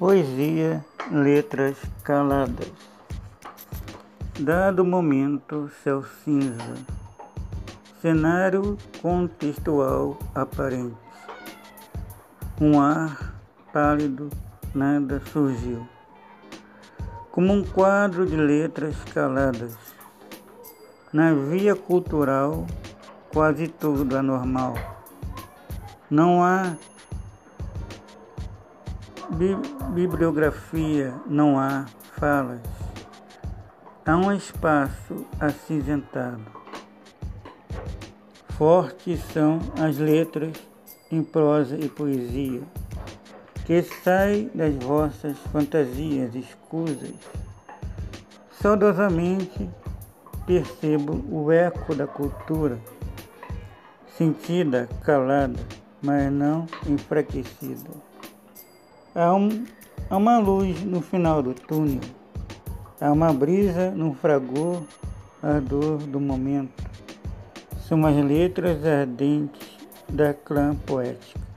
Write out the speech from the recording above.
Poesia, letras caladas. Dado momento, céu cinza. Cenário contextual aparente. Um ar pálido, nada surgiu. Como um quadro de letras caladas. Na via cultural, quase tudo anormal. Não há bibliografia, não há falas. Há um espaço acinzentado. Fortes são as letras em prosa e poesia, que saem das vossas fantasias escusas. Saudosamente percebo o eco da cultura, sentida, calada, mas não enfraquecida. Há, um, há uma luz no final do túnel. Há uma brisa no fragor ardor do momento. São as letras ardentes da clã poética.